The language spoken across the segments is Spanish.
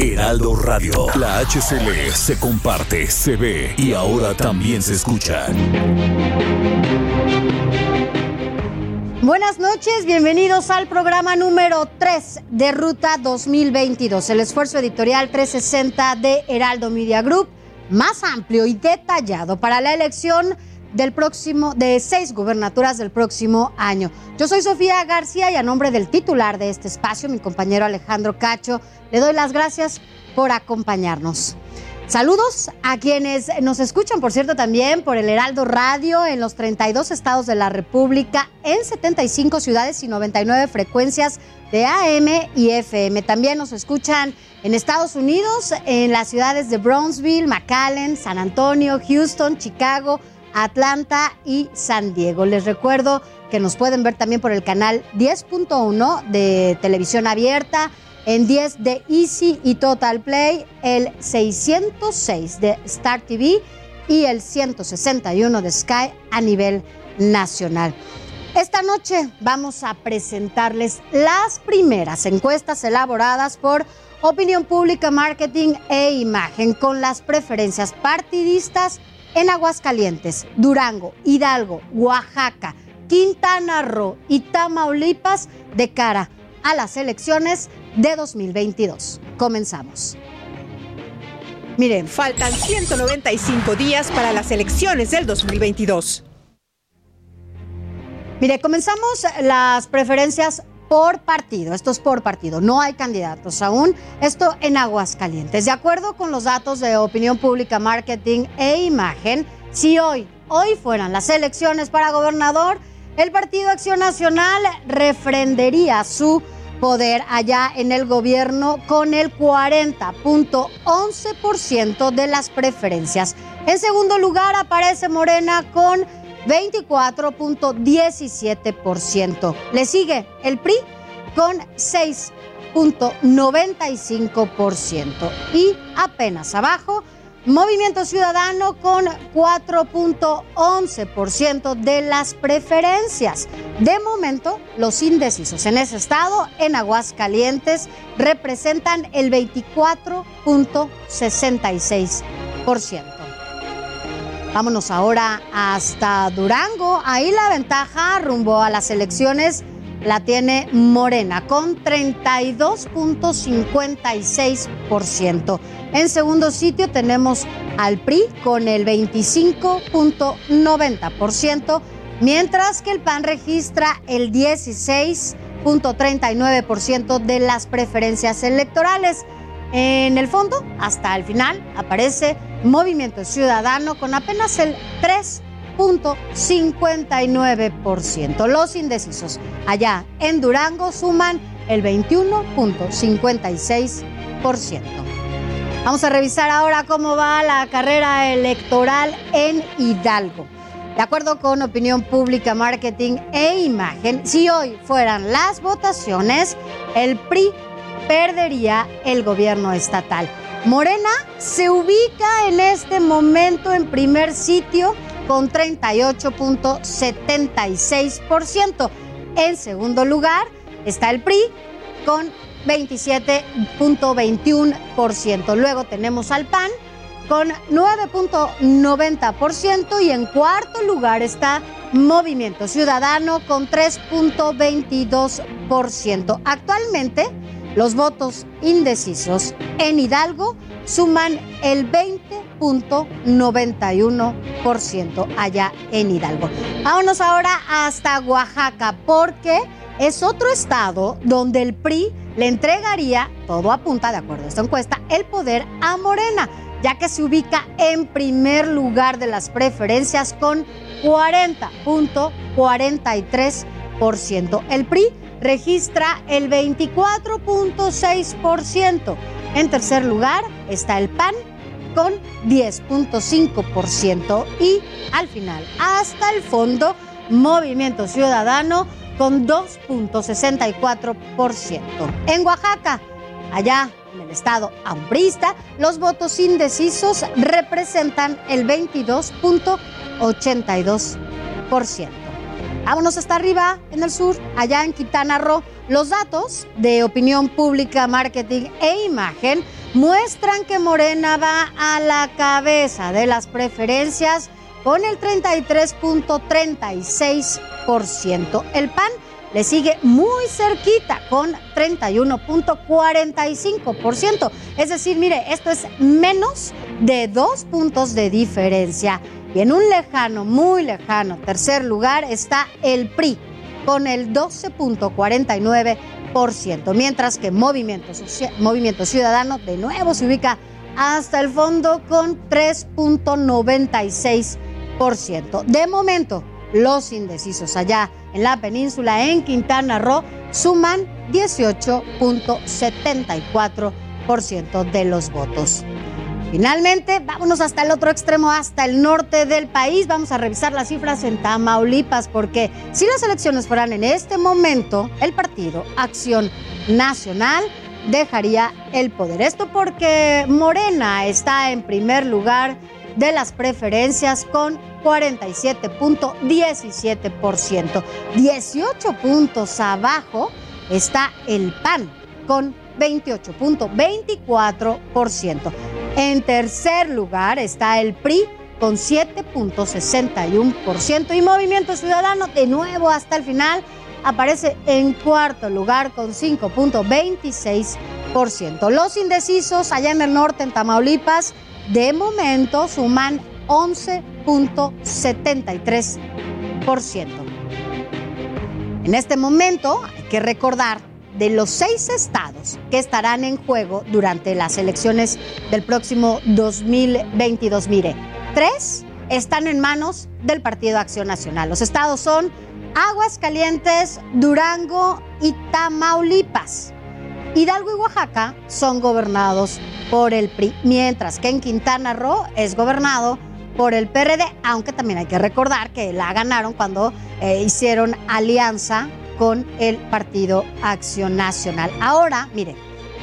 Heraldo Radio. La HCL se comparte, se ve y ahora también se escucha. Buenas noches, bienvenidos al programa número 3 de Ruta 2022, el esfuerzo editorial 360 de Heraldo Media Group, más amplio y detallado para la elección del próximo, de seis gubernaturas del próximo año. Yo soy Sofía García y a nombre del titular de este espacio, mi compañero Alejandro Cacho, le doy las gracias por acompañarnos. Saludos a quienes nos escuchan, por cierto, también por el Heraldo Radio en los 32 estados de la República, en 75 ciudades y 99 frecuencias de AM y FM. También nos escuchan en Estados Unidos, en las ciudades de Brownsville, McAllen, San Antonio, Houston, Chicago, Atlanta y San Diego. Les recuerdo que nos pueden ver también por el canal 10.1 de televisión abierta, en 10 de Easy y Total Play, el 606 de Star TV y el 161 de Sky a nivel nacional. Esta noche vamos a presentarles las primeras encuestas elaboradas por Opinión Pública, Marketing e Imagen con las preferencias partidistas en Aguascalientes, Durango, Hidalgo, Oaxaca, Quintana Roo y Tamaulipas de cara a las elecciones de 2022. Comenzamos. Miren, faltan 195 días para las elecciones del 2022. Mire, comenzamos las preferencias por partido. Esto es por partido. No hay candidatos aún. Esto en Aguascalientes. De acuerdo con los datos de opinión pública, marketing e imagen, si hoy, hoy fueran las elecciones para gobernador, el Partido Acción Nacional refrendería su poder allá en el gobierno con el 40.11% de las preferencias. En segundo lugar aparece Morena con 24.17%. Le sigue el PRI con 6.95%. Y apenas abajo, Movimiento Ciudadano con 4.11% de las preferencias. De momento, los indecisos en ese estado, en Aguascalientes, representan el 24.66%. Vámonos ahora hasta Durango. Ahí la ventaja rumbo a las elecciones la tiene Morena con 32.56%. En segundo sitio tenemos al PRI con el 25.90%, mientras que el PAN registra el 16.39% de las preferencias electorales. En el fondo, hasta el final, aparece Movimiento Ciudadano con apenas el 3.59%. Los indecisos allá en Durango suman el 21.56%. Vamos a revisar ahora cómo va la carrera electoral en Hidalgo. De acuerdo con Opinión Pública, Marketing e Imagen, si hoy fueran las votaciones, el PRI perdería el gobierno estatal. Morena se ubica en este momento en primer sitio con 38.76%. En segundo lugar está el PRI con 27.21%. Luego tenemos al PAN con 9.90% y en cuarto lugar está Movimiento Ciudadano con 3.22%. Actualmente los votos indecisos en Hidalgo suman el 20.91% allá en Hidalgo. Vámonos ahora hasta Oaxaca porque es otro estado donde el PRI le entregaría, todo apunta de acuerdo a esta encuesta, el poder a Morena, ya que se ubica en primer lugar de las preferencias con 40.43%. El PRI registra el 24.6%. En tercer lugar está el PAN con 10.5% y al final, hasta el fondo, Movimiento Ciudadano con 2.64%. En Oaxaca, allá en el estado ambrista, los votos indecisos representan el 22.82%. Vámonos hasta arriba, en el sur, allá en Quintana Roo. Los datos de opinión pública, marketing e imagen muestran que Morena va a la cabeza de las preferencias con el 33.36%. El PAN le sigue muy cerquita con 31.45%. Es decir, mire, esto es menos de dos puntos de diferencia. Y en un lejano, muy lejano tercer lugar está el PRI con el 12.49%, mientras que Movimiento, Movimiento Ciudadano de nuevo se ubica hasta el fondo con 3.96%. De momento, los indecisos allá en la península, en Quintana Roo, suman 18.74% de los votos. Finalmente, vámonos hasta el otro extremo, hasta el norte del país. Vamos a revisar las cifras en Tamaulipas, porque si las elecciones fueran en este momento, el partido Acción Nacional dejaría el poder. Esto porque Morena está en primer lugar de las preferencias con 47.17%. 18 puntos abajo está el PAN con 28.24%. En tercer lugar está el PRI con 7.61% y Movimiento Ciudadano de nuevo hasta el final aparece en cuarto lugar con 5.26%. Los indecisos allá en el norte, en Tamaulipas, de momento suman 11.73%. En este momento hay que recordar de los seis estados que estarán en juego durante las elecciones del próximo 2022. Mire, tres están en manos del Partido Acción Nacional. Los estados son Aguascalientes, Durango y Tamaulipas. Hidalgo y Oaxaca son gobernados por el PRI, mientras que en Quintana Roo es gobernado por el PRD, aunque también hay que recordar que la ganaron cuando eh, hicieron alianza con el Partido Acción Nacional. Ahora, mire,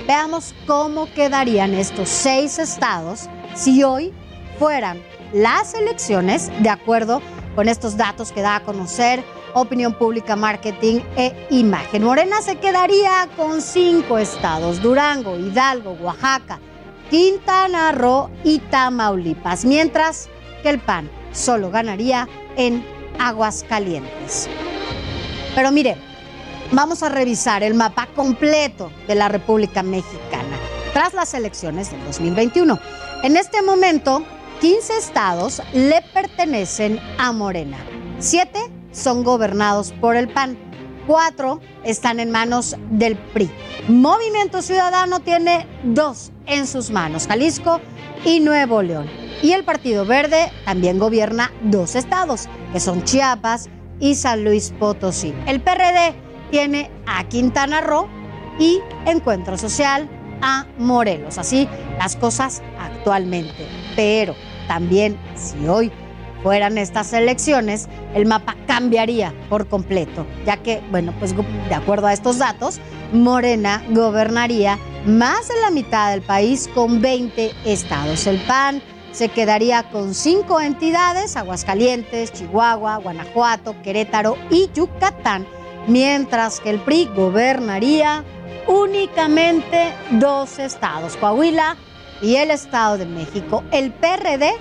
veamos cómo quedarían estos seis estados si hoy fueran las elecciones de acuerdo con estos datos que da a conocer opinión pública, marketing e imagen. Morena se quedaría con cinco estados, Durango, Hidalgo, Oaxaca, Quintana Roo y Tamaulipas, mientras que el PAN solo ganaría en Aguascalientes. Pero mire, vamos a revisar el mapa completo de la República Mexicana tras las elecciones del 2021. En este momento, 15 estados le pertenecen a Morena. Siete son gobernados por el PAN. Cuatro están en manos del PRI. Movimiento Ciudadano tiene dos en sus manos, Jalisco y Nuevo León. Y el Partido Verde también gobierna dos estados, que son Chiapas y San Luis Potosí. El PRD tiene a Quintana Roo y Encuentro Social a Morelos. Así las cosas actualmente. Pero también si hoy fueran estas elecciones, el mapa cambiaría por completo, ya que, bueno, pues de acuerdo a estos datos, Morena gobernaría más de la mitad del país con 20 estados. El PAN se quedaría con cinco entidades, Aguascalientes, Chihuahua, Guanajuato, Querétaro y Yucatán, mientras que el PRI gobernaría únicamente dos estados, Coahuila y el Estado de México. El PRD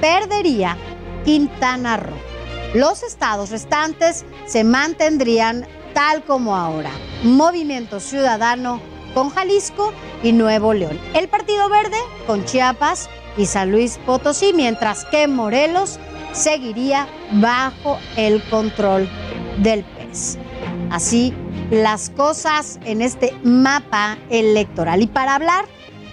perdería Quintana Roo. Los estados restantes se mantendrían tal como ahora. Movimiento Ciudadano con Jalisco y Nuevo León. El Partido Verde con Chiapas y San Luis Potosí, mientras que Morelos seguiría bajo el control del PES. Así las cosas en este mapa electoral. Y para hablar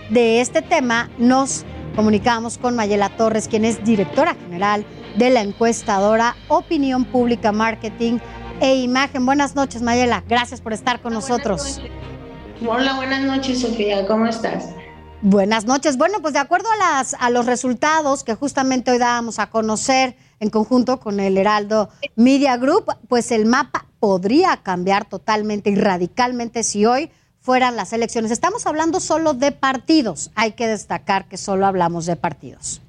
de este tema nos comunicamos con Mayela Torres, quien es directora general de la encuestadora Opinión Pública Marketing e Imagen. Buenas noches, Mayela. Gracias por estar con nosotros. Hola, buenas noches, Sofía. ¿Cómo estás? Buenas noches. Bueno, pues de acuerdo a, las, a los resultados que justamente hoy dábamos a conocer en conjunto con el Heraldo Media Group, pues el mapa podría cambiar totalmente y radicalmente si hoy fueran las elecciones. Estamos hablando solo de partidos. Hay que destacar que solo hablamos de partidos.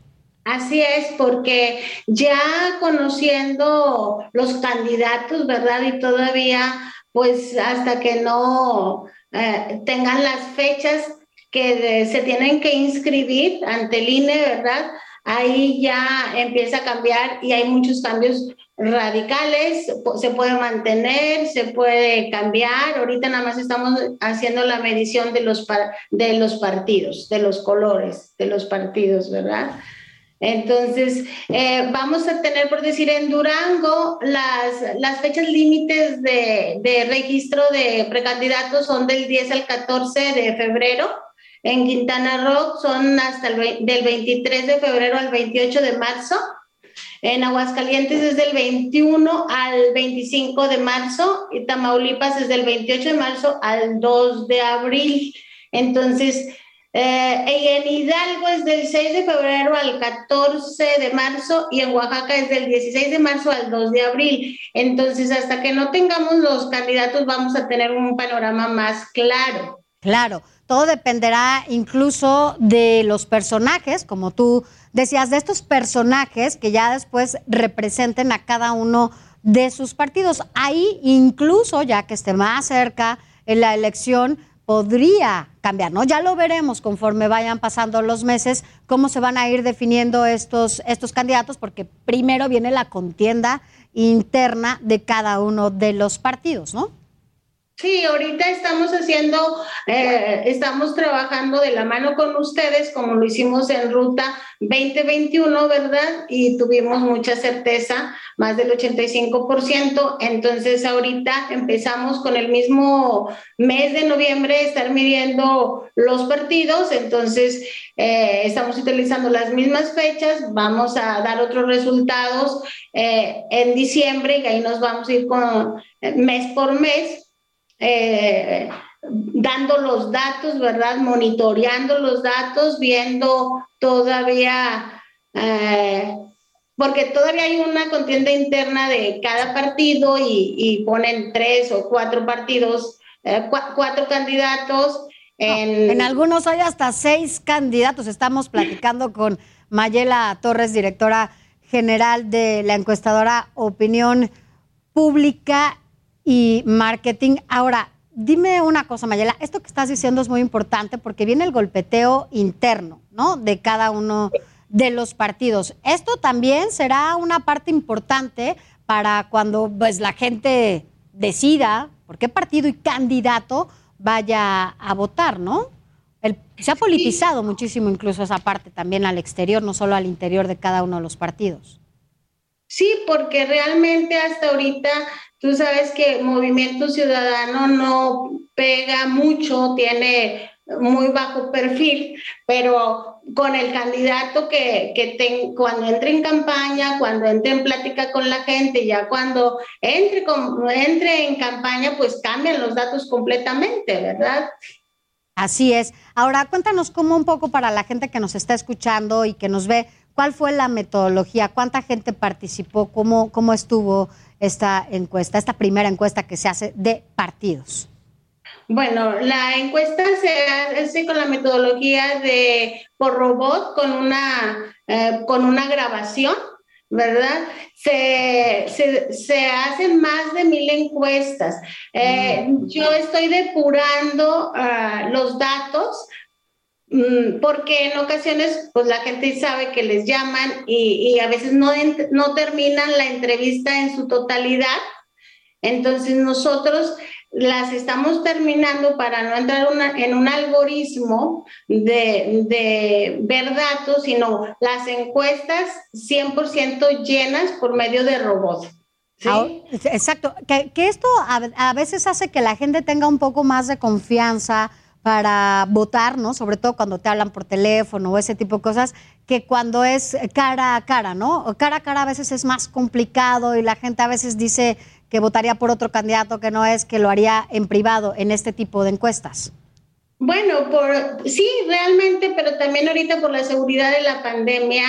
Así es, porque ya conociendo los candidatos, ¿verdad? Y todavía, pues hasta que no eh, tengan las fechas que se tienen que inscribir ante el INE, ¿verdad? Ahí ya empieza a cambiar y hay muchos cambios radicales, se puede mantener, se puede cambiar. Ahorita nada más estamos haciendo la medición de los, de los partidos, de los colores de los partidos, ¿verdad? Entonces, eh, vamos a tener, por decir, en Durango, las, las fechas límites de, registro de precandidatos son del 10 al 14 de febrero. En Quintana Roo son hasta el del 23 de febrero al 28 de marzo. En Aguascalientes es del 21 al 25 de marzo y Tamaulipas es del 28 de marzo al 2 de abril. Entonces, eh, en Hidalgo es del 6 de febrero al 14 de marzo y en Oaxaca es del 16 de marzo al 2 de abril. Entonces, hasta que no tengamos los candidatos, vamos a tener un panorama más claro. Claro, todo dependerá incluso de los personajes, como tú decías, de estos personajes que ya después representen a cada uno de sus partidos. Ahí incluso, ya que esté más cerca en la elección, podría cambiar, ¿no? Ya lo veremos conforme vayan pasando los meses, cómo se van a ir definiendo estos, estos candidatos, porque primero viene la contienda interna de cada uno de los partidos, ¿no? Sí, ahorita estamos haciendo, eh, estamos trabajando de la mano con ustedes, como lo hicimos en Ruta 2021, ¿verdad? Y tuvimos mucha certeza, más del 85%. Entonces, ahorita empezamos con el mismo mes de noviembre estar midiendo los partidos. Entonces, eh, estamos utilizando las mismas fechas. Vamos a dar otros resultados eh, en diciembre y ahí nos vamos a ir con mes por mes eh, dando los datos, ¿verdad? Monitoreando los datos, viendo todavía, eh, porque todavía hay una contienda interna de cada partido y, ponen tres o cuatro partidos, eh, cuatro candidatos. En... en algunos hay hasta seis candidatos. Estamos platicando con Mayela Torres, directora general de la encuestadora Opinión Pública y marketing. Ahora, dime una cosa, Mayela, esto que estás diciendo es muy importante porque viene el golpeteo interno, ¿no? De cada uno de los partidos. Esto también será una parte importante para cuando pues, la gente decida por qué partido y candidato vaya a votar, ¿no? se ha politizado muchísimo incluso esa parte también al exterior, no solo al interior de cada uno de los partidos. Sí, porque realmente hasta ahorita Tú sabes que Movimiento Ciudadano no pega mucho, tiene muy bajo perfil, pero con el candidato que, que cuando entre en campaña, cuando entre en plática con la gente, ya cuando entre, entre en campaña, pues cambian los datos completamente, ¿verdad? Así es. Ahora cuéntanos cómo un poco para la gente que nos está escuchando y que nos ve, ¿cuál fue la metodología? ¿Cuánta gente participó? ¿Cómo, cómo estuvo esta encuesta, esta primera encuesta que se hace de partidos? Bueno, la encuesta se hace con la metodología de por robot, con una, eh, con una grabación, ¿verdad? Se, se, hacen más de mil encuestas. Eh, mm. yo estoy depurando ah, los datos porque en ocasiones pues la gente sabe que les llaman y, a veces no, no terminan la entrevista en su totalidad. Entonces nosotros las estamos terminando para no entrar en un algoritmo de, de, ver datos, sino las encuestas 100% llenas por medio de robots. exacto, que, esto a, veces hace que la gente tenga un poco más de confianza para votar, ¿no? Sobre todo cuando te hablan por teléfono o ese tipo de cosas, que cuando es cara a cara, ¿no? Cara a cara a veces es más complicado y la gente a veces dice que votaría por otro candidato que no es, que lo haría en privado en este tipo de encuestas? Bueno, por sí, realmente, pero también ahorita por la seguridad de la pandemia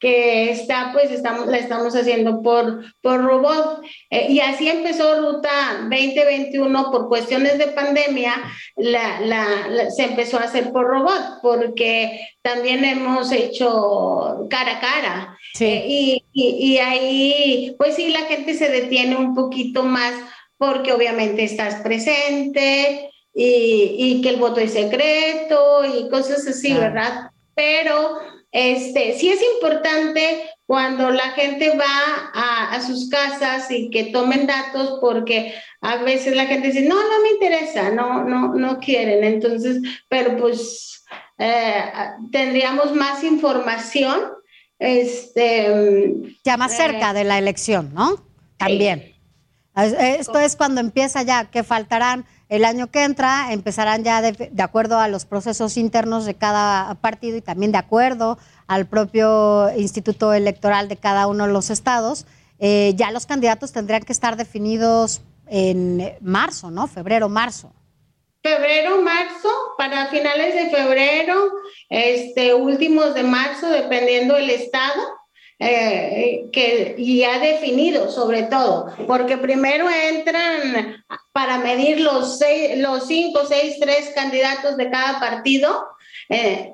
que está, pues estamos, la estamos haciendo por, por robot. Eh, y así empezó Ruta 2021 por cuestiones de pandemia, la, la, se empezó a hacer por robot, porque también hemos hecho cara a cara. Eh, y, y, y ahí, pues sí, la gente se detiene un poquito más porque obviamente estás presente y, y, que el voto es secreto y cosas así, ¿verdad? Pero este, sí es importante cuando la gente va a, sus casas y que tomen datos porque a veces la gente dice, no, no me interesa, no, no, no quieren. Entonces, pero pues eh, tendríamos más información. Este, ya más cerca eh, de la elección, ¿no? También. Esto es cuando empieza ya, que faltarán el año que entra empezarán ya de, acuerdo a los procesos internos de cada partido y también de acuerdo al propio instituto electoral de cada uno de los estados. Eh, ya los candidatos tendrían que estar definidos en marzo, ¿no? Febrero, marzo. Febrero, marzo, para finales de febrero, este, últimos de marzo, dependiendo del estado eh, que ya definido sobre todo, porque primero entran para medir los, seis, los cinco, seis, tres candidatos de cada partido. Eh,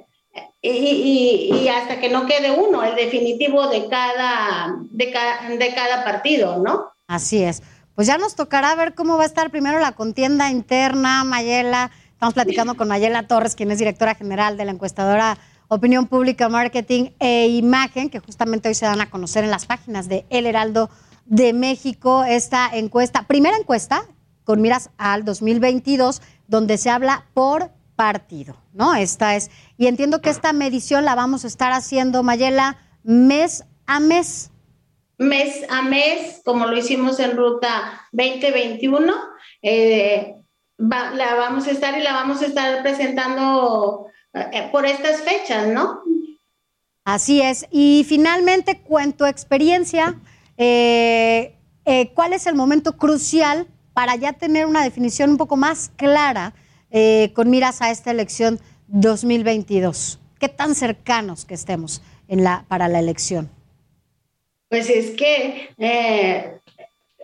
y, y, hasta que no quede uno, el definitivo de cada, de cada, de cada partido, ¿no? Así es. Pues ya nos tocará ver cómo va a estar primero la contienda interna, Mayela. Estamos platicando con Mayela Torres, quien es directora general de la encuestadora opinión pública, marketing e imagen, que justamente hoy se dan a conocer en las páginas de El Heraldo de México, esta encuesta, primera encuesta con miras al 2022, donde se habla por partido, ¿no? Esta es, y entiendo que esta medición la vamos a estar haciendo, Mayela, mes a mes. Mes a mes, como lo hicimos en Ruta 2021, eh, la vamos a estar y la vamos a estar presentando por estas fechas, ¿no? Así es. Y finalmente, con tu experiencia, eh, eh, ¿cuál es el momento crucial para ya tener una definición un poco más clara con miras a esta elección 2022? ¿Qué tan cercanos que estemos en la, para la elección? Pues es que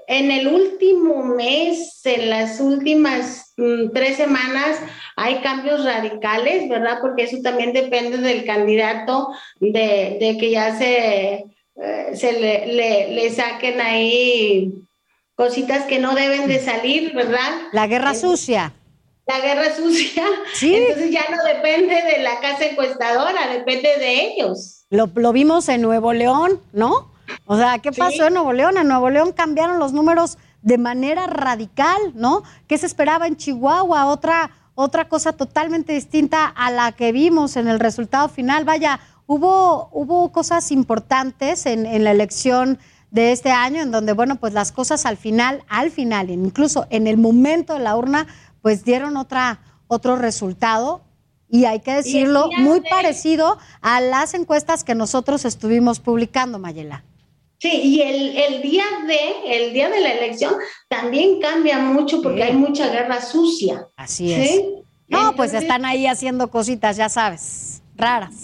en el último mes, en las últimas mm, tres semanas, hay cambios radicales, ¿verdad? Porque eso también depende del candidato, de, que ya se, eh, se le, saquen ahí cositas que no deben de salir, ¿verdad? La guerra sucia. La guerra sucia. ¿Sí? Entonces ya no depende de la casa encuestadora, depende de ellos. Lo, lo vimos en Nuevo León, ¿no? O sea, ¿qué pasó en Nuevo León? En Nuevo León cambiaron los números de manera radical, ¿no? ¿Qué se esperaba en Chihuahua? Otra, otra cosa totalmente distinta a la que vimos en el resultado final. Vaya, hubo, hubo cosas importantes en, en la elección de este año en donde, bueno, pues las cosas al final, al final, incluso en el momento de la urna, pues dieron otra, otro resultado y hay que decirlo, muy parecido a las encuestas que nosotros estuvimos publicando, Mayela. Sí, y el, el, día de, el día de la elección también cambia mucho porque hay mucha guerra sucia. Así es. No, pues están ahí haciendo cositas, ya sabes, raras.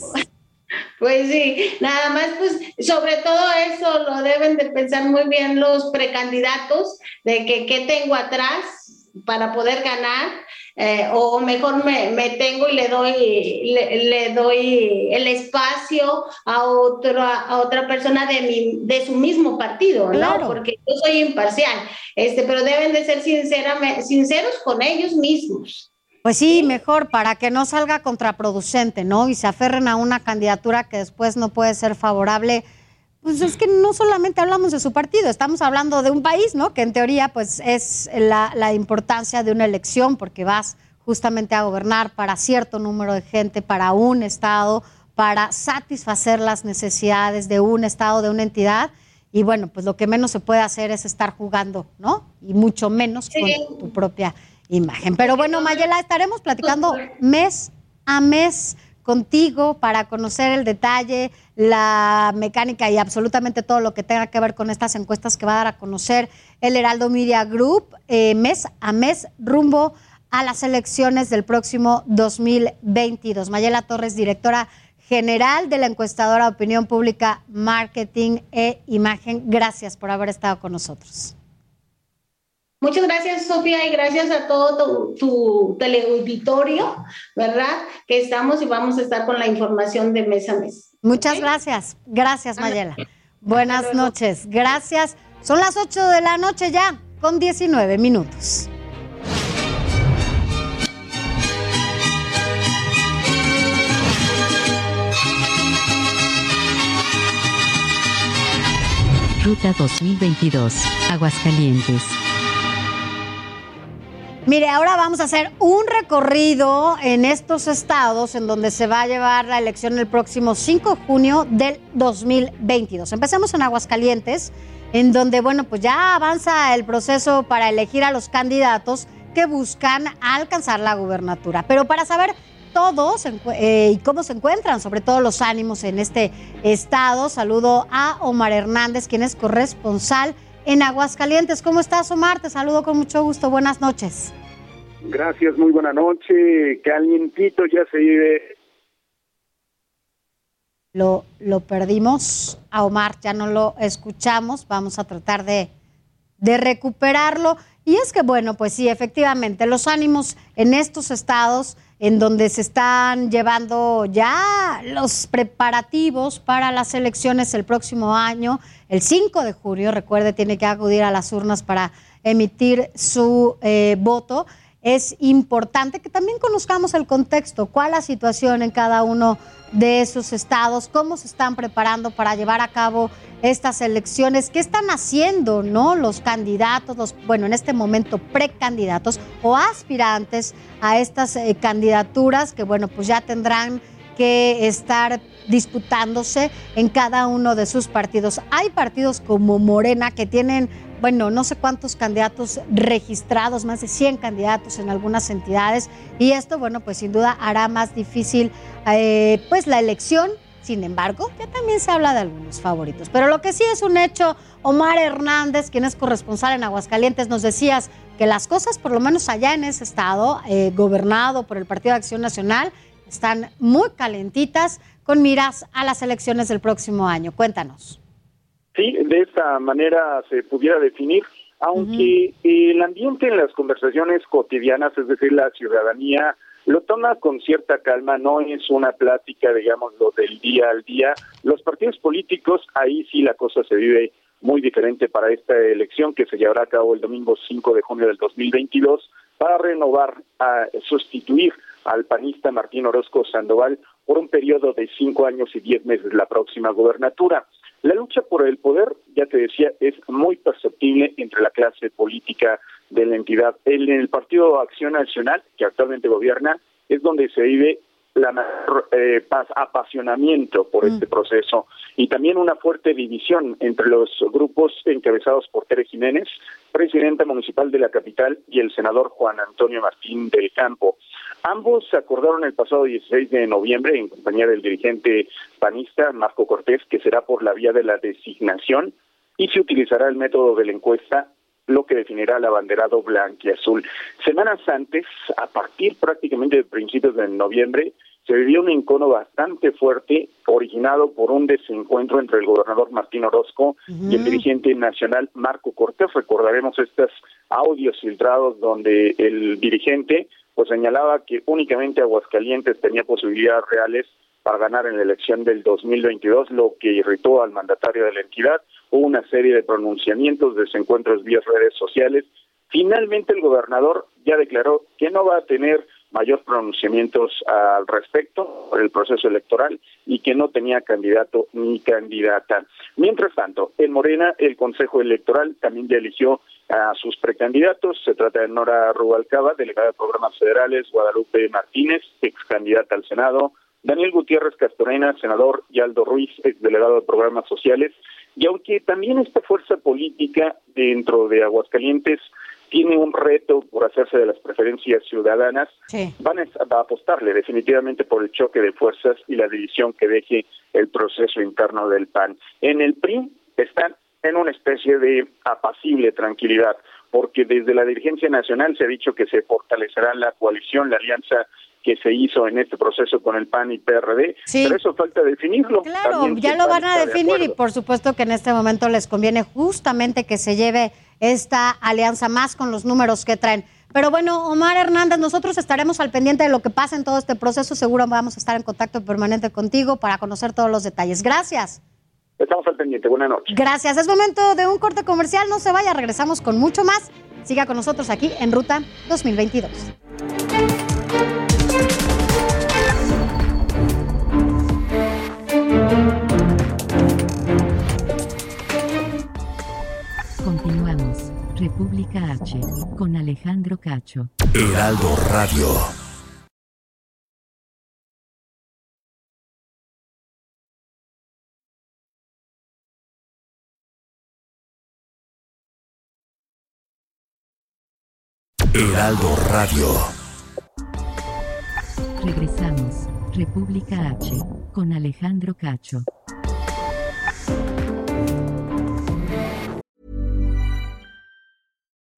Pues sí, nada más, pues sobre todo eso lo deben de pensar muy bien los precandidatos, de que qué tengo atrás para poder ganar eh, o mejor me, me, tengo y le doy, le, doy el espacio a, otra a otra persona de, mi, de su mismo partido, ¿no? Porque yo soy imparcial, este, pero deben de ser sinceros con ellos mismos. Pues sí, mejor para que no salga contraproducente, ¿no? Y se aferren a una candidatura que después no puede ser favorable pues es que no solamente hablamos de su partido, estamos hablando de un país, ¿no? Que en teoría, pues es la, la importancia de una elección, porque vas justamente a gobernar para cierto número de gente, para un Estado, para satisfacer las necesidades de un Estado, de una entidad. Y bueno, pues lo que menos se puede hacer es estar jugando, ¿no? Y mucho menos con tu propia imagen. Pero bueno, Mayela, estaremos platicando mes a mes contigo para conocer el detalle, la mecánica y absolutamente todo lo que tenga que ver con estas encuestas que va a dar a conocer el Heraldo Media Group eh, mes a mes rumbo a las elecciones del próximo 2022. Mayela Torres, directora general de la encuestadora Opinión Pública, Marketing e Imagen. Gracias por haber estado con nosotros. Muchas gracias, Sofía, y gracias a todo tu, teleauditorio, ¿verdad? Que estamos y vamos a estar con la información de mes a mes. Muchas gracias. Gracias, Mayela. Buenas noches. Gracias. Son las 8 de la noche ya, con 19 minutos. Ruta 2022, Aguascalientes. Mire, ahora vamos a hacer un recorrido en estos estados en donde se va a llevar la elección el próximo 5 de junio del 2022. Empecemos en Aguascalientes, en donde, bueno, pues ya avanza el proceso para elegir a los candidatos que buscan alcanzar la gubernatura. Pero para saber todos eh, y cómo se encuentran, sobre todo los ánimos en este estado. Saludo a Omar Hernández, quien es corresponsal en Aguascalientes. ¿Cómo estás, Omar? Te saludo con mucho gusto. Buenas noches. Gracias, muy buena noche. Calientito ya se vive. Lo, lo perdimos a Omar, ya no lo escuchamos. Vamos a tratar de, de recuperarlo. Y es que, bueno, pues sí, efectivamente, los ánimos en estos estados en donde se están llevando ya los preparativos para las elecciones el próximo año, el 5 de julio, recuerde, tiene que acudir a las urnas para emitir su eh, voto. Es importante que también conozcamos el contexto, cuál la situación en cada uno de esos estados, cómo se están preparando para llevar a cabo estas elecciones, qué están haciendo, ¿no? Los candidatos, los, bueno, en este momento precandidatos o aspirantes a estas eh, candidaturas que, bueno, pues ya tendrán que estar disputándose en cada uno de sus partidos. Hay partidos como Morena que tienen, bueno, no sé cuántos candidatos registrados, más de 100 candidatos en algunas entidades, y esto, bueno, pues sin duda hará más difícil eh, pues la elección sin embargo, ya también se habla de algunos favoritos. Pero lo que sí es un hecho, Omar Hernández, quien es corresponsal en Aguascalientes, nos decías que las cosas, por lo menos allá en ese estado, eh, gobernado por el Partido de Acción Nacional, están muy calentitas con miras a las elecciones del próximo año. Cuéntanos. Sí, de esta manera se pudiera definir, aunque el ambiente en las conversaciones cotidianas, es decir, la ciudadanía, lo toma con cierta calma, no es una plática, digamos, lo del día al día. Los partidos políticos, ahí sí la cosa se vive muy diferente para esta elección que se llevará a cabo el domingo 5 de junio del 2022 para renovar, a sustituir al panista Martín Orozco Sandoval por un periodo de cinco años y diez meses la próxima gobernatura. La lucha por el poder, ya te decía, es muy perceptible entre la clase política de la entidad. En el Partido Acción Nacional, que actualmente gobierna, es donde se vive la mayor eh, apasionamiento por este mm. proceso y también una fuerte división entre los grupos encabezados por Tere Jiménez, presidenta municipal de la capital, y el senador Juan Antonio Martín del Campo. Ambos se acordaron el pasado 16 de noviembre en compañía del dirigente panista Marco Cortés que será por la vía de la designación y se utilizará el método de la encuesta lo que definirá el abanderado blanquiazul. Semanas antes, a partir prácticamente de principios de noviembre, se vivió un encono bastante fuerte originado por un desencuentro entre el gobernador Martín Orozco y el dirigente nacional Marco Cortés. Recordaremos estos audios filtrados donde el dirigente pues señalaba que únicamente Aguascalientes tenía posibilidades reales para ganar en la elección del 2022, lo que irritó al mandatario de la entidad. Hubo una serie de pronunciamientos, desencuentros vía redes sociales. Finalmente el gobernador ya declaró que no va a tener mayor pronunciamientos al respecto por el proceso electoral y que no tenía candidato ni candidata. Mientras tanto, en Morena el Consejo Electoral también ya eligió a sus precandidatos. Se trata de Nora Rubalcaba, delegada de programas federales, Guadalupe Martínez, ex candidata al Senado, Daniel Gutiérrez Castorena, senador, y Aldo Ruiz, ex delegado de programas sociales. Y aunque también esta fuerza política dentro de Aguascalientes tiene un reto por hacerse de las preferencias ciudadanas, van a apostarle definitivamente por el choque de fuerzas y la división que deje el proceso interno del PAN. En el PRI están en una especie de apacible tranquilidad, porque desde la dirigencia nacional se ha dicho que se fortalecerá la coalición, la alianza que se hizo en este proceso con el PAN y PRD, pero eso falta definirlo. Claro, ya lo van a definir y por supuesto que en este momento les conviene justamente que se lleve esta alianza más con los números que traen. Pero bueno, Omar Hernández, nosotros estaremos al pendiente de lo que pasa en todo este proceso. Seguro vamos a estar en contacto permanente contigo para conocer todos los detalles. Gracias. Estamos al pendiente. Buenas noches. Gracias. Es momento de un corte comercial. No se vaya. Regresamos con mucho más. Siga con nosotros aquí en Ruta 2022. República H. Con Alejandro Cacho. Heraldo Radio. Heraldo Radio. Regresamos. República H. Con Alejandro Cacho.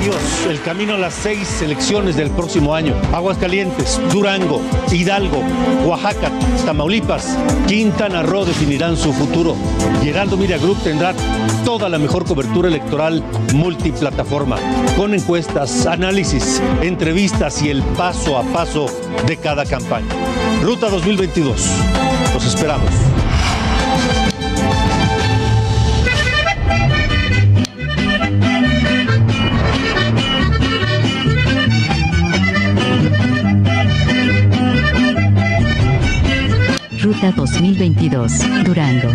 Dios, el camino a las seis elecciones del próximo año. Aguascalientes, Durango, Hidalgo, Oaxaca, Tamaulipas, Quintana Roo definirán su futuro. Y Heraldo Media Group tendrá toda la mejor cobertura electoral multiplataforma, con encuestas, análisis, entrevistas y el paso a paso de cada campaña. Ruta 2022. Los esperamos. Ruta 2022. Durango.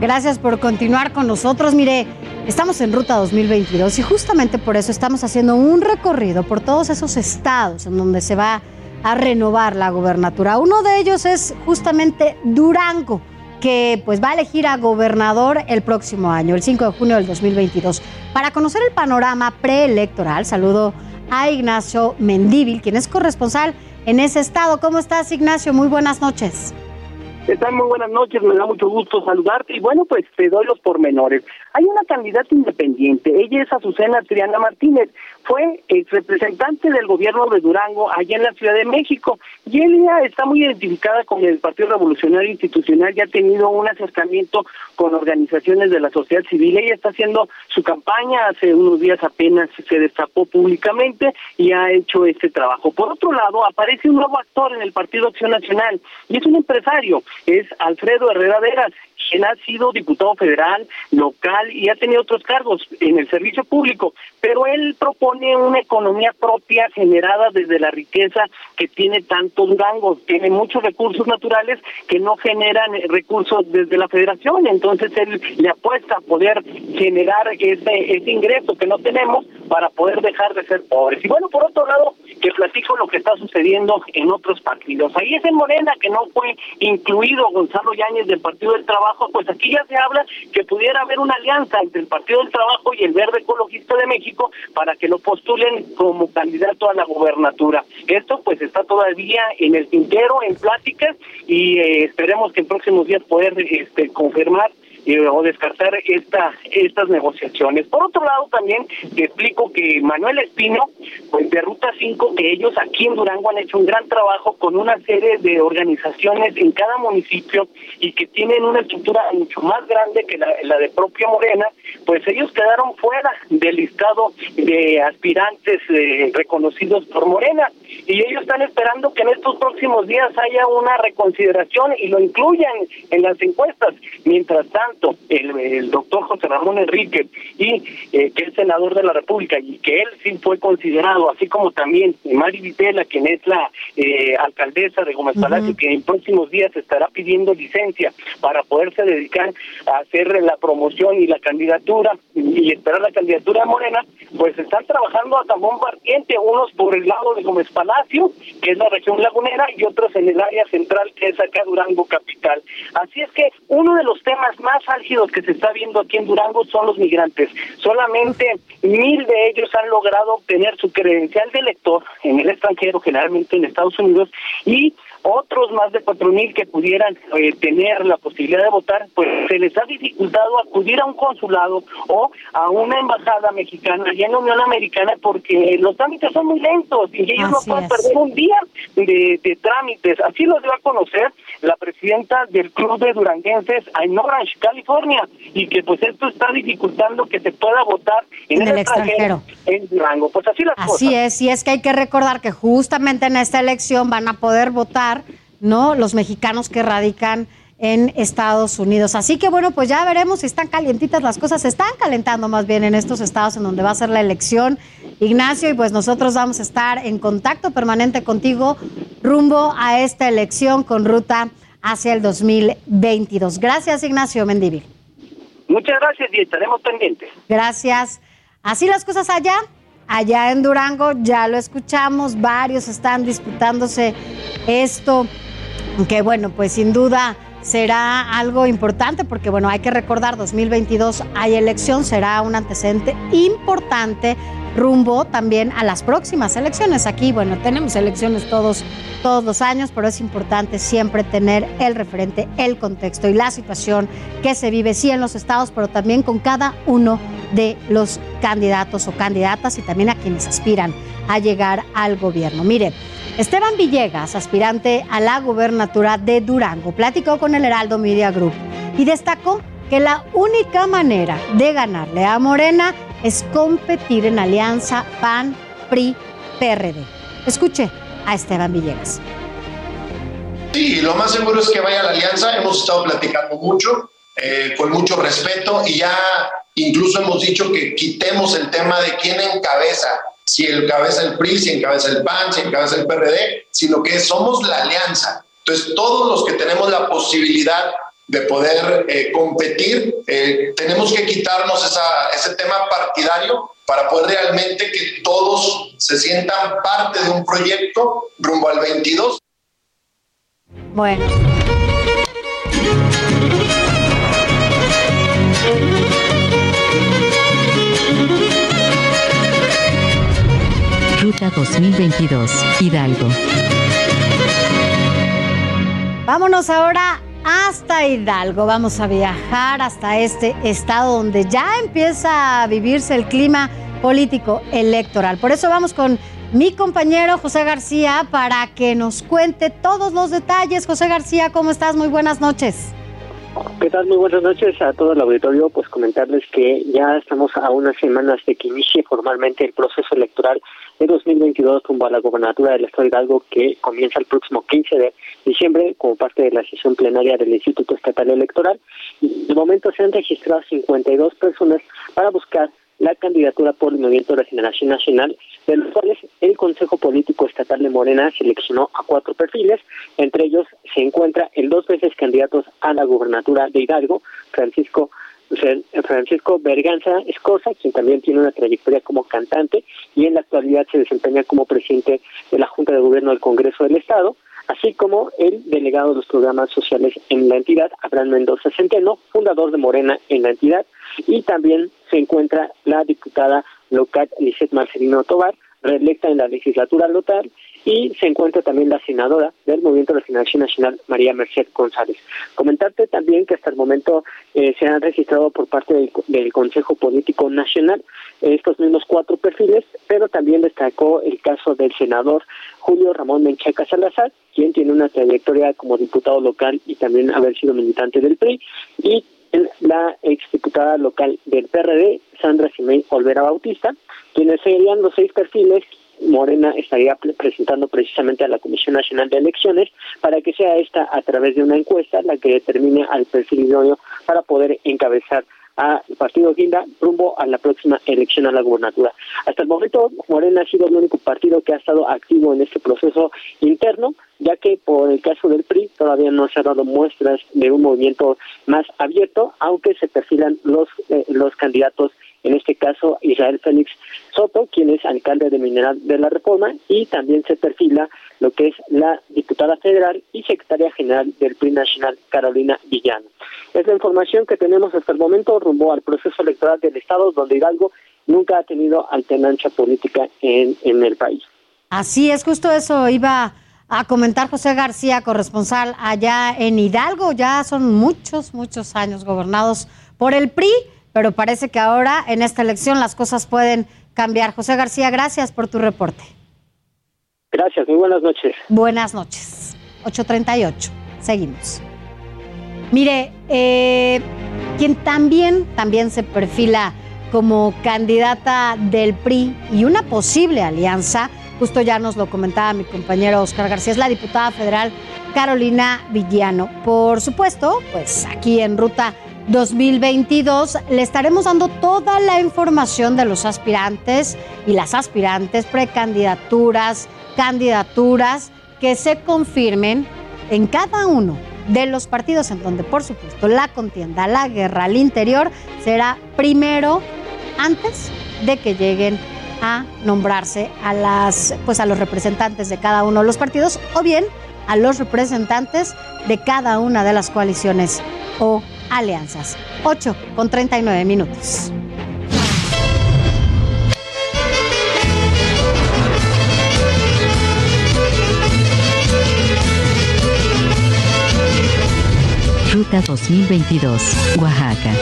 Gracias por continuar con nosotros. Mire, estamos en Ruta 2022 y justamente por eso estamos haciendo un recorrido por todos esos estados en donde se va a renovar la gobernatura. Uno de ellos es justamente Durango, que pues va a elegir a gobernador el próximo año, el 5 de junio del 2022. Para conocer el panorama preelectoral, saludo a Ignacio Mendíbil, quien es corresponsal en ese estado. ¿Cómo estás, Ignacio? Muy buenas noches. Están muy buenas noches, me da mucho gusto saludarte y bueno, pues te doy los pormenores. Hay una candidata independiente, ella es Azucena Triana Martínez, fue ex representante del gobierno de Durango allá en la Ciudad de México y ella está muy identificada con el Partido Revolucionario Institucional y ha tenido un acercamiento con organizaciones de la sociedad civil. Ella está haciendo su campaña, hace unos días apenas se destapó públicamente y ha hecho este trabajo. Por otro lado, aparece un nuevo actor en el Partido Acción Nacional y es un empresario, es Alfredo Herrera Veras quien ha sido diputado federal, local y ha tenido otros cargos en el servicio público, pero él propone una economía propia generada desde la riqueza que tiene tantos Durango, tiene muchos recursos naturales que no generan recursos desde la federación, entonces él le apuesta a poder generar ese, ese ingreso que no tenemos para poder dejar de ser pobres. Y bueno, por otro lado, que platico lo que está sucediendo en otros partidos. Ahí es en Morena que no fue incluido Gonzalo Yáñez del Partido del Trabajo, pues aquí ya se habla que pudiera haber una alianza entre el Partido del Trabajo y el Verde Ecologista de México para que lo postulen como candidato a la gobernatura. Esto pues está todavía en el tintero, en pláticas y eh, esperemos que en próximos días poder este, confirmar eh, o descartar esta estas negociaciones. Por otro lado, también te explico que Manuel Espino, pues de Ruta 5, que ellos aquí en Durango han hecho un gran trabajo con una serie de organizaciones en cada municipio y que tienen una estructura mucho más grande que la, la de propia Morena, pues ellos quedaron fuera del listado de aspirantes eh, reconocidos por Morena y ellos están esperando que en estos próximos días haya una reconsideración y lo incluyan en las encuestas. Mientras tanto, el, doctor José Ramón Enrique, y eh, que es senador de la República y que él sí fue considerado, así como también Mari Vitela, quien es la eh, alcaldesa de Gómez Palacio, que en próximos días estará pidiendo licencia para poderse dedicar a hacer la promoción y la candidatura y esperar la candidatura de Morena, pues están trabajando a tambón partiente, unos por el lado de Gómez Palacio, que es la región lagunera, y otros en el área central, que es acá Durango Capital. Así es que uno de los temas más álgidos que se está viendo aquí en Durango son los migrantes. Solamente mil de ellos han logrado obtener su credencial de elector en el extranjero, generalmente en Estados Unidos, y otros más de cuatro mil que pudieran eh, tener la posibilidad de votar, pues se les ha dificultado acudir a un consulado o a una embajada mexicana allá en la Unión Americana porque los trámites son muy lentos y ellos no pueden perder un día de, de, trámites. Así lo dio a conocer la presidenta del Club de Duranguenses en Orange, California, y que pues esto está dificultando que se pueda votar en, el, extranjero, en Durango. Pues así las cosas. Así es, y es que hay que recordar que justamente en esta elección van a poder votar ¿no? Los mexicanos que radican en Estados Unidos. Así que bueno, pues ya veremos si están calientitas las cosas, se están calentando más bien en estos estados en donde va a ser la elección. Ignacio, y pues nosotros vamos a estar en contacto permanente contigo rumbo a esta elección con ruta hacia el 2022. Gracias, Ignacio Mendivil. Muchas gracias y estaremos pendientes. Gracias. Así las cosas allá. Allá en Durango ya lo escuchamos, varios están disputándose esto que bueno, pues sin duda será algo importante porque bueno, hay que recordar 2022 hay elección, será un antecedente importante rumbo también a las próximas elecciones. Aquí, bueno, tenemos elecciones todos, todos los años, pero es importante siempre tener el referente, el contexto y la situación que se vive, sí, en los estados, pero también con cada uno de los candidatos o candidatas y también a quienes aspiran a llegar al gobierno. Mire, Esteban Villegas, aspirante a la gubernatura de Durango, platicó con el Heraldo Media Group y destacó que la única manera de ganarle a Morena es competir en alianza PAN, PRI, PRD. Escuche a Esteban Villegas. Sí, lo más seguro es que vaya a la alianza. Hemos estado platicando mucho, eh, con mucho respeto, y ya incluso hemos dicho que quitemos el tema de quién encabeza si encabeza el PRI, si encabeza el PAN, si encabeza el PRD, sino que somos la alianza. Entonces, todos los que tenemos la posibilidad de poder eh, competir, eh, tenemos que quitarnos ese tema partidario para poder realmente que todos se sientan parte de un proyecto rumbo al 22. Bueno. Ruta 2022, Hidalgo. Vámonos ahora hasta Hidalgo. Vamos a viajar hasta este estado donde ya empieza a vivirse el clima político electoral. Por eso vamos con mi compañero José García para que nos cuente todos los detalles. José García, ¿cómo estás? Muy buenas noches. ¿Qué tal? Muy buenas noches a todo el auditorio. Pues comentarles que ya estamos a unas semanas de que inicie formalmente el proceso electoral de 2022 rumbo a la gobernatura del Estado Hidalgo que comienza el próximo 15 de diciembre como parte de la sesión plenaria del Instituto Estatal Electoral. De momento se han registrado 52 personas para buscar la candidatura por el Movimiento de Regeneración Nacional, de los cuales el Consejo Político Estatal de Morena seleccionó a cuatro perfiles. Entre ellos se encuentra el dos veces candidato a la gubernatura de Hidalgo, Francisco Francisco Berganza Escosa, quien también tiene una trayectoria como cantante y en la actualidad se desempeña como presidente de la Junta de Gobierno del Congreso del Estado, así como el delegado de los programas sociales en la entidad, Abraham Mendoza Centeno, fundador de Morena en la entidad, y también se encuentra la diputada local Lisette Marcelino Tobar, reelecta en la legislatura local, y se encuentra también la senadora del Movimiento de Regeneración Nacional, María Merced González. Comentarte también que hasta el momento eh, se han registrado por parte del, del Consejo Político Nacional estos mismos cuatro perfiles, pero también destacó el caso del senador Julio Ramón Menchaca Salazar, quien tiene una trayectoria como diputado local y también haber sido militante del PRI, y la exdiputada local del PRD, Sandra Simei Olvera Bautista, quienes serían los seis perfiles Morena estaría presentando precisamente a la Comisión Nacional de Elecciones para que sea esta a través de una encuesta la que determine al perfil idóneo para poder encabezar al partido Guinda rumbo a la próxima elección a la gubernatura. Hasta el momento, Morena ha sido el único partido que ha estado activo en este proceso interno, ya que por el caso del PRI todavía no se ha dado muestras de un movimiento más abierto, aunque se perfilan los, eh, los candidatos en este caso Israel Félix Soto, quien es alcalde de Mineral de la Reforma, y también se perfila lo que es la diputada federal y secretaria general del PRI Nacional, Carolina Villano. Es la información que tenemos hasta el momento rumbo al proceso electoral del Estado, donde Hidalgo nunca ha tenido alternancia política en, en el país. Así es, justo eso iba a comentar José García, corresponsal allá en Hidalgo. Ya son muchos, muchos años gobernados por el PRI pero parece que ahora en esta elección las cosas pueden cambiar. José García, gracias por tu reporte. Gracias, muy buenas noches. Buenas noches. 8.38. Seguimos. Mire, eh, quien también, también se perfila como candidata del PRI y una posible alianza, justo ya nos lo comentaba mi compañero Oscar García, es la diputada federal Carolina Villano. Por supuesto, pues aquí en Ruta 2022 le estaremos dando toda la información de los aspirantes y las aspirantes, precandidaturas, candidaturas que se confirmen en cada uno de los partidos en donde por supuesto la contienda, la guerra al interior será primero antes de que lleguen a nombrarse a las pues a los representantes de cada uno de los partidos o bien a los representantes de cada una de las coaliciones o alianzas. 8 con 39 minutos. Ruta 2022, Oaxaca.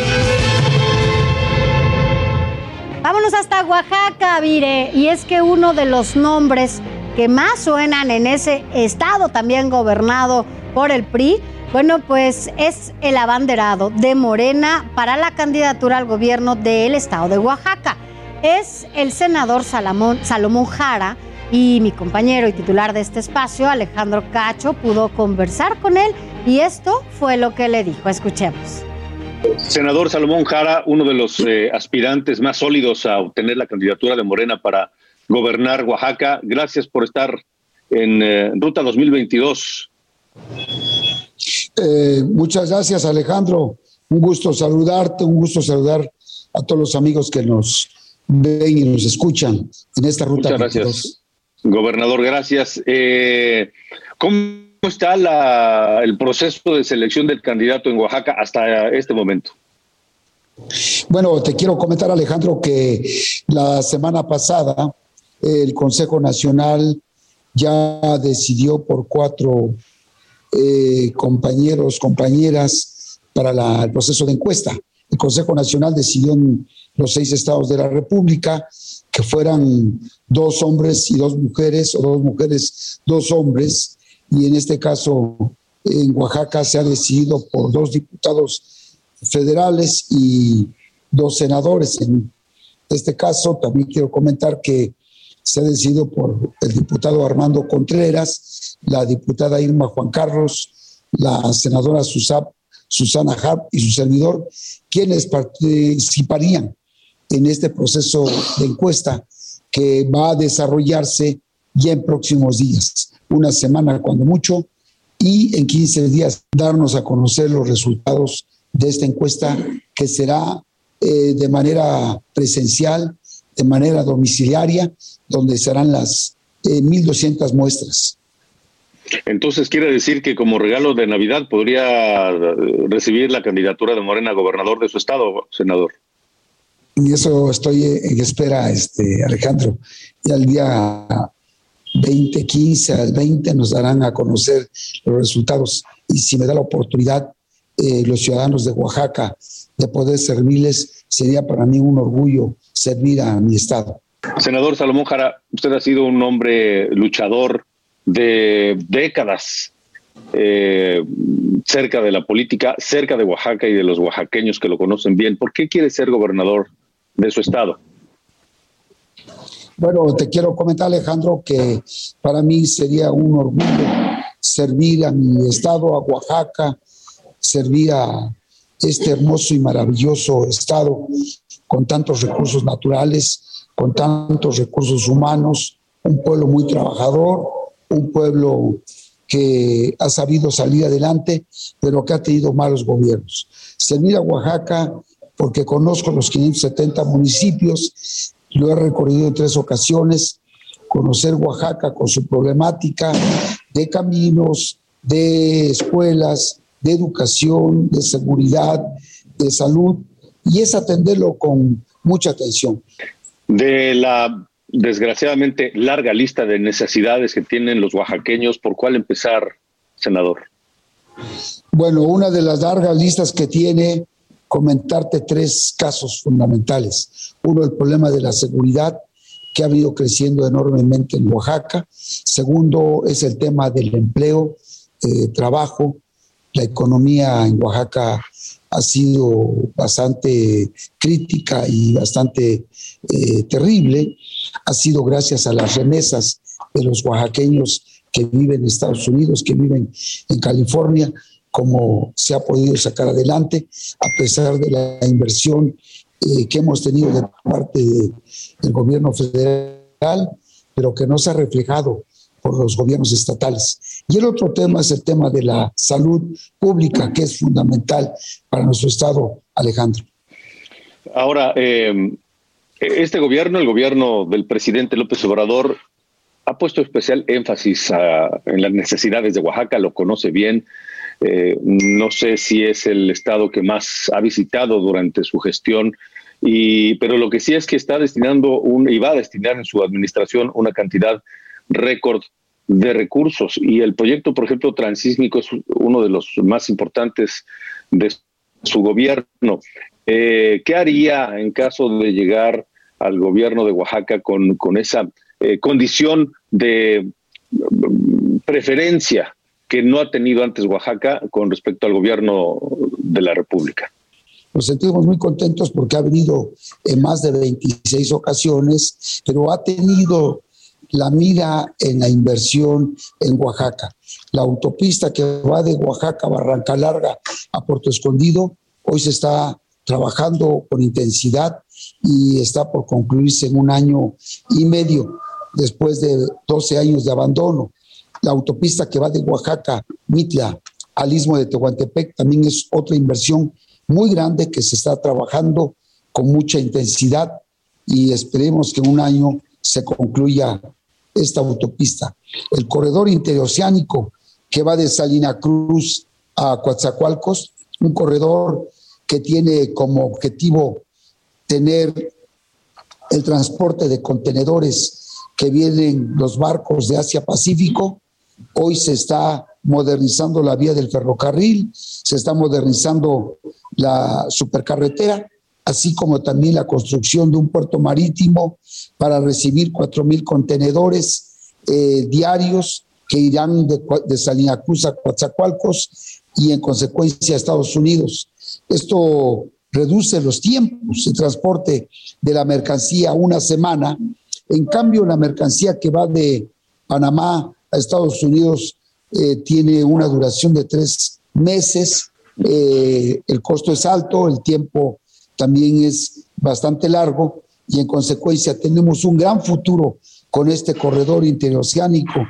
Vámonos hasta Oaxaca, Vire. Y es que uno de los nombres que más suenan en ese estado también gobernado por el PRI bueno, pues es el abanderado de Morena para la candidatura al gobierno del estado de Oaxaca. Es el senador Salomón, Jara y mi compañero y titular de este espacio, Alejandro Cacho, pudo conversar con él y esto fue lo que le dijo. Escuchemos. Senador Salomón Jara, uno de los eh, aspirantes más sólidos a obtener la candidatura de Morena para gobernar Oaxaca, gracias por estar en eh, Ruta 2022. Eh, muchas gracias, Alejandro. Un gusto saludarte, un gusto saludar a todos los amigos que nos ven y nos escuchan en esta ruta. Muchas gracias, gobernador. Gracias. Eh, ¿Cómo está el proceso de selección del candidato en Oaxaca hasta este momento? Bueno, te quiero comentar, Alejandro, que la semana pasada el Consejo Nacional ya decidió por cuatro eh, compañeros, compañeras para el proceso de encuesta. El Consejo Nacional decidió en los seis estados de la República que fueran dos hombres y dos mujeres, o dos mujeres, dos hombres, y en este caso en Oaxaca se ha decidido por dos diputados federales y dos senadores. En este caso también quiero comentar que se ha decidido por el diputado Armando Contreras, la diputada Irma Juan Carlos, la senadora Susana Harp y su servidor, quienes participarían en este proceso de encuesta que va a desarrollarse ya en próximos días, una semana cuando mucho, y en 15 días darnos a conocer los resultados de esta encuesta que será eh, de manera presencial, de manera domiciliaria donde serán las 1.200 eh, muestras. Entonces quiere decir que como regalo de Navidad podría eh, recibir la candidatura de Morena a gobernador de su estado, senador. Y eso estoy en espera, este, Alejandro. Y al día 2015 al 20 nos darán a conocer los resultados y si me da la oportunidad eh, los ciudadanos de Oaxaca de poder servirles, sería para mí un orgullo servir a mi estado. Senador Salomón Jara, usted ha sido un hombre luchador de décadas eh, cerca de la política, cerca de Oaxaca y de los oaxaqueños que lo conocen bien. ¿Por qué quiere ser gobernador de su estado? Bueno, te quiero comentar, Alejandro, que para mí sería un orgullo servir a mi estado, a Oaxaca, servir a este hermoso y maravilloso estado con tantos recursos naturales, con tantos recursos humanos, un pueblo muy trabajador, un pueblo que ha sabido salir adelante, pero que ha tenido malos gobiernos. Servir a Oaxaca porque conozco los 570 municipios lo he recorrido en tres ocasiones, conocer Oaxaca con su problemática de caminos, de escuelas, de educación, de seguridad, de salud, y es atenderlo con mucha atención. De la desgraciadamente larga lista de necesidades que tienen los oaxaqueños, ¿por cuál empezar, senador? Bueno, una de las largas listas que tiene comentarte tres casos fundamentales. Uno, el problema de la seguridad, que ha venido creciendo enormemente en Oaxaca. Segundo, es el tema del empleo, eh, trabajo. La economía en Oaxaca ha sido bastante crítica y bastante eh, terrible. Ha sido gracias a las remesas de los oaxaqueños que viven en Estados Unidos, que viven en California, como se ha podido sacar adelante, a pesar de la inversión eh, que hemos tenido de parte del gobierno federal, pero que no se ha reflejado por los gobiernos estatales. Y el otro tema es el tema de la salud pública, que es fundamental para nuestro Estado, Alejandro. Ahora, eh, este gobierno, el gobierno del presidente López Obrador, ha puesto especial énfasis en las necesidades de Oaxaca, lo conoce bien, eh, no sé si es el estado que más ha visitado durante su gestión, pero lo que sí es que está destinando un, y va a destinar en su administración una cantidad récord de recursos. Y el proyecto, por ejemplo, transísmico es uno de los más importantes de su gobierno. Eh, ¿Qué haría en caso de llegar al gobierno de Oaxaca con, con esa eh, condición de mm, preferencia que no ha tenido antes Oaxaca con respecto al gobierno de la República. Nos sentimos muy contentos porque ha venido en más de 26 ocasiones, pero ha tenido la mira en la inversión en Oaxaca. La autopista que va de Oaxaca a Barranca Larga a Puerto Escondido hoy se está trabajando con intensidad y está por concluirse en un año y medio después de 12 años de abandono. La autopista que va de Oaxaca, Mitla, al istmo de Tehuantepec, también es otra inversión muy grande que se está trabajando con mucha intensidad y esperemos que en un año se concluya esta autopista. El corredor interoceánico que va de Salina Cruz a Coatzacoalcos, un corredor que tiene como objetivo tener el transporte de contenedores que vienen los barcos de Asia Pacífico Hoy se está modernizando la vía del ferrocarril, se está modernizando la supercarretera, así como también la construcción de un puerto marítimo para recibir 4.000 contenedores eh, diarios que irán de, de Salina Cruz a Coatzacoalcos y en consecuencia a Estados Unidos. Esto reduce los tiempos de transporte de la mercancía una semana. En cambio, la mercancía que va de Panamá a Estados Unidos eh, tiene una duración de tres meses, eh, el costo es alto, el tiempo también es bastante largo y en consecuencia tenemos un gran futuro con este corredor interoceánico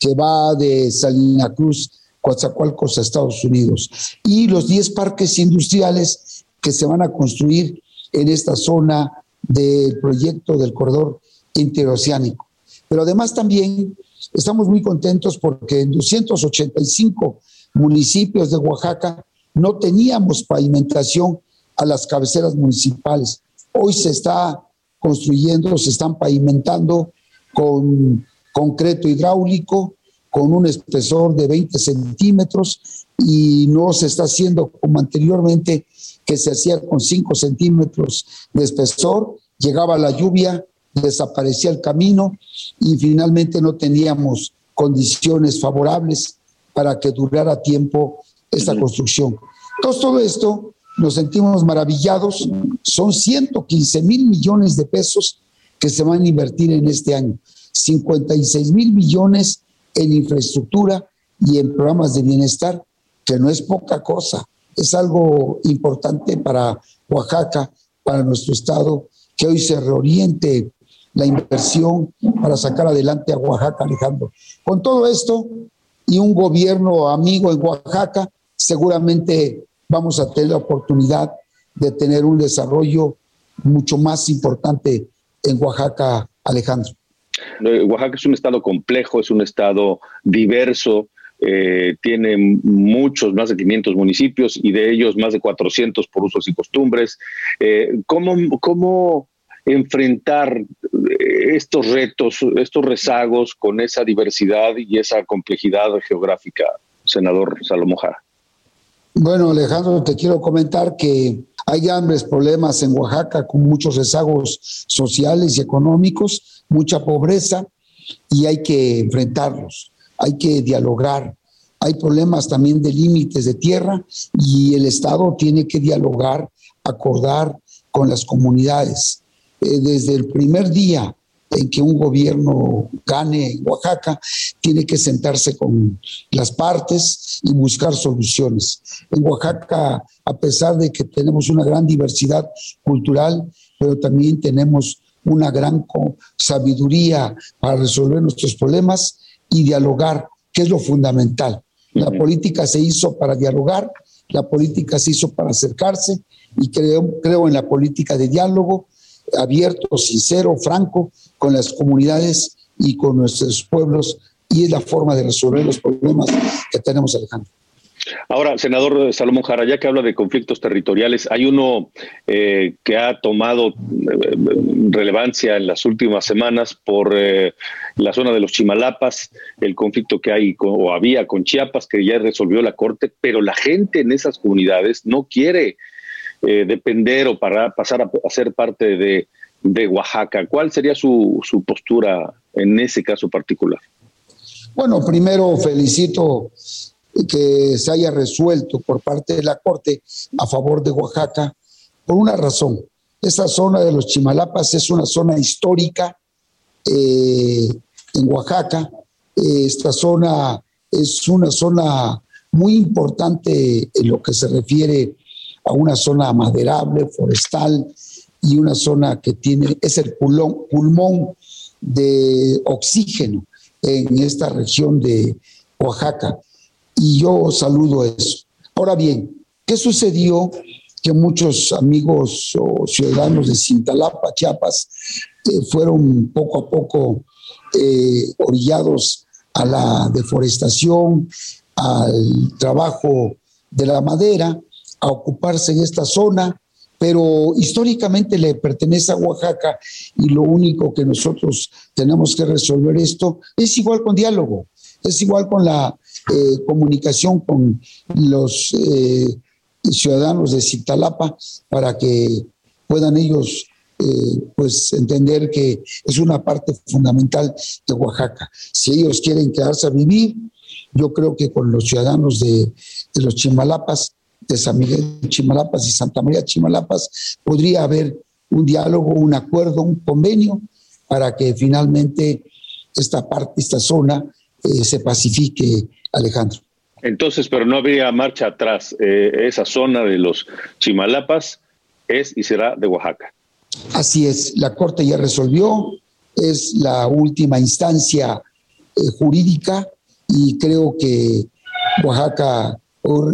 que va de Salina Cruz, Coatzacoalcos a Estados Unidos y los 10 parques industriales que se van a construir en esta zona del proyecto del corredor interoceánico. Pero además también Estamos muy contentos porque en 285 municipios de Oaxaca no teníamos pavimentación a las cabeceras municipales. Hoy se está construyendo, se están pavimentando con concreto hidráulico con un espesor de 20 centímetros y no se está haciendo como anteriormente que se hacía con 5 centímetros de espesor, llegaba la lluvia, desaparecía el camino y finalmente no teníamos condiciones favorables para que durara tiempo esta construcción. Entonces todo esto nos sentimos maravillados, son 115 mil millones de pesos que se van a invertir en este año, 56 mil millones en infraestructura y en programas de bienestar, que no es poca cosa, es algo importante para Oaxaca, para nuestro estado, que hoy se reoriente la inversión para sacar adelante a Oaxaca, Alejandro. Con todo esto y un gobierno amigo en Oaxaca, seguramente vamos a tener la oportunidad de tener un desarrollo mucho más importante en Oaxaca, Alejandro. Oaxaca es un estado complejo, es un estado diverso, eh, tiene muchos, más de 500 municipios y de ellos más de 400 por usos y costumbres. Eh, ¿cómo, ¿Cómo enfrentar estos retos, estos rezagos con esa diversidad y esa complejidad geográfica, senador Salomón Jara? Bueno, Alejandro, te quiero comentar que hay grandes problemas en Oaxaca con muchos rezagos sociales y económicos, mucha pobreza y hay que enfrentarlos, hay que dialogar. Hay problemas también de límites de tierra y el Estado tiene que dialogar, acordar con las comunidades. Eh, desde el primer día en que un gobierno gane en Oaxaca, tiene que sentarse con las partes y buscar soluciones. En Oaxaca, a pesar de que tenemos una gran diversidad cultural, pero también tenemos una gran sabiduría para resolver nuestros problemas y dialogar, que es lo fundamental. La política se hizo para dialogar, la política se hizo para acercarse y creo, creo en la política de diálogo abierto, sincero, franco con las comunidades y con nuestros pueblos y es la forma de resolver los problemas que tenemos, Alejandro. Ahora, senador Salomón Jara, ya que habla de conflictos territoriales, hay uno eh, que ha tomado eh, relevancia en las últimas semanas por eh, la zona de los Chimalapas, el conflicto que hay o había con Chiapas, que ya resolvió la Corte, pero la gente en esas comunidades no quiere eh, depender o para pasar a, ser parte de, Oaxaca. ¿Cuál sería su, postura en ese caso particular? Bueno, primero felicito que se haya resuelto por parte de la Corte a favor de Oaxaca por una razón. Esa zona de los Chimalapas es una zona histórica eh, en Oaxaca. Esta zona es una zona muy importante en lo que se refiere a una zona maderable, forestal y una zona que tiene, es el pulmón, de oxígeno en esta región de Oaxaca. Y yo saludo eso. Ahora bien, ¿qué sucedió? Que muchos amigos o ciudadanos de Cintalapa, Chiapas, eh, fueron poco a poco eh, orillados a la deforestación, al trabajo de la madera, a ocuparse en esta zona, pero históricamente le pertenece a Oaxaca y lo único que nosotros tenemos que resolver esto es igual con diálogo, es igual con la eh, comunicación con los eh, ciudadanos de Citalapa para que puedan ellos eh, pues entender que es una parte fundamental de Oaxaca. Si ellos quieren quedarse a vivir, yo creo que con los ciudadanos de, de los Chimalapas de San Miguel Chimalapas y Santa María Chimalapas, podría haber un diálogo, un acuerdo, un convenio para que finalmente esta parte, esta zona eh, se pacifique, Alejandro. Entonces, pero no habría marcha atrás. Eh, esa zona de los Chimalapas es y será de Oaxaca. Así es, la Corte ya resolvió, es la última instancia eh, jurídica y creo que Oaxaca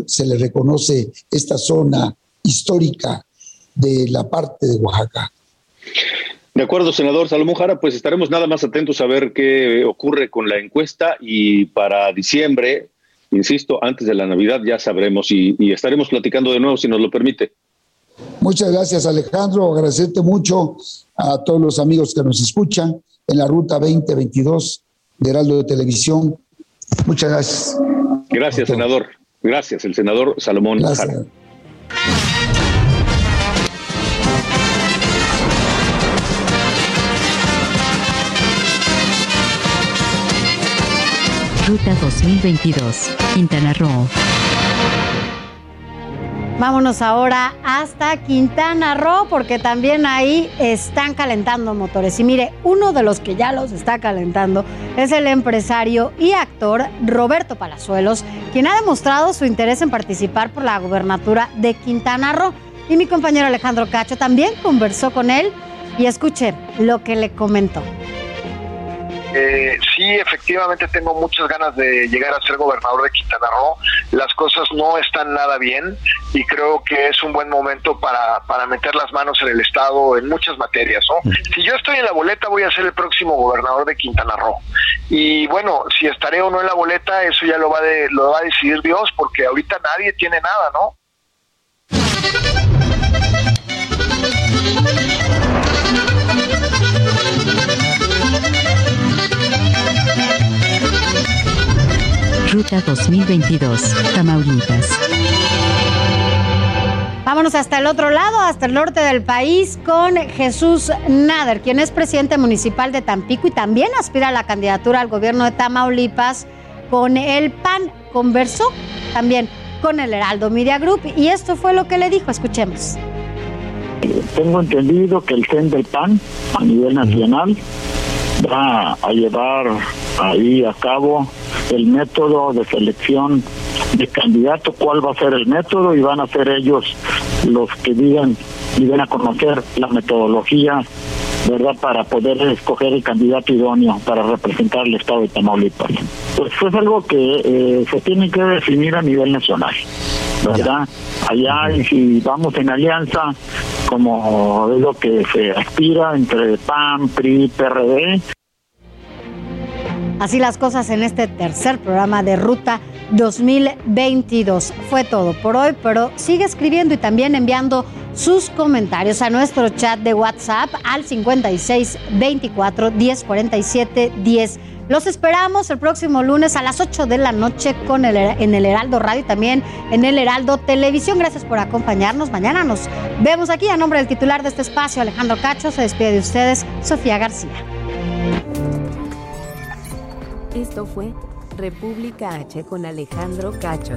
se le reconoce esta zona histórica de la parte de Oaxaca. De acuerdo, senador Salomón Jara, pues estaremos nada más atentos a ver qué ocurre con la encuesta y para diciembre, insisto, antes de la Navidad ya sabremos y, y estaremos platicando de nuevo si nos lo permite. Muchas gracias Alejandro, agradecerte mucho a todos los amigos que nos escuchan en la ruta 2022 de Heraldo de Televisión. Muchas gracias. Gracias, senador. Gracias, el senador Salomón Jara. Ruta 2022, Quintana Roo. Vámonos ahora hasta Quintana Roo porque también ahí están calentando motores. Y mire, uno de los que ya los está calentando es el empresario y actor Roberto Palazuelos, quien ha demostrado su interés en participar por la gubernatura de Quintana Roo. Y mi compañero Alejandro Cacho también conversó con él y escuche lo que le comentó. Eh, sí, efectivamente tengo muchas ganas de llegar a ser gobernador de Quintana Roo. Las cosas no están nada bien y creo que es un buen momento para, para meter las manos en el Estado en muchas materias. ¿no? Si yo estoy en la boleta, voy a ser el próximo gobernador de Quintana Roo. Y bueno, si estaré o no en la boleta, eso ya lo va, de, lo va a decidir Dios, porque ahorita nadie tiene nada, ¿no? Ruta 2022, Tamaulipas. Vámonos hasta el otro lado, hasta el norte del país, con Jesús Nader, quien es presidente municipal de Tampico y también aspira a la candidatura al gobierno de Tamaulipas con el PAN. Conversó también con el Heraldo Media Group y esto fue lo que le dijo. Escuchemos. Tengo entendido que el CEN del PAN a nivel nacional va a llevar ahí a cabo el método de selección de candidato, cuál va a ser el método y van a ser ellos los que digan y den a conocer la metodología, ¿verdad?, para poder escoger el candidato idóneo para representar el estado de Tamaulipas. Pues es algo que eh, se tiene que definir a nivel nacional, ¿verdad? Allá, y si vamos en alianza, como es lo que se aspira entre PAN, PRI, PRD, Así las cosas en este tercer programa de Ruta 2022. Fue todo por hoy, pero sigue escribiendo y también enviando sus comentarios a nuestro chat de WhatsApp al 56 24 10 47 10. Los esperamos el próximo lunes a las 8 de la noche con el, en el Heraldo Radio y también en el Heraldo Televisión. Gracias por acompañarnos. Mañana nos vemos aquí a nombre del titular de este espacio, Alejandro Cacho. Se despide de ustedes, Sofía García. Esto fue República H con Alejandro Cacho.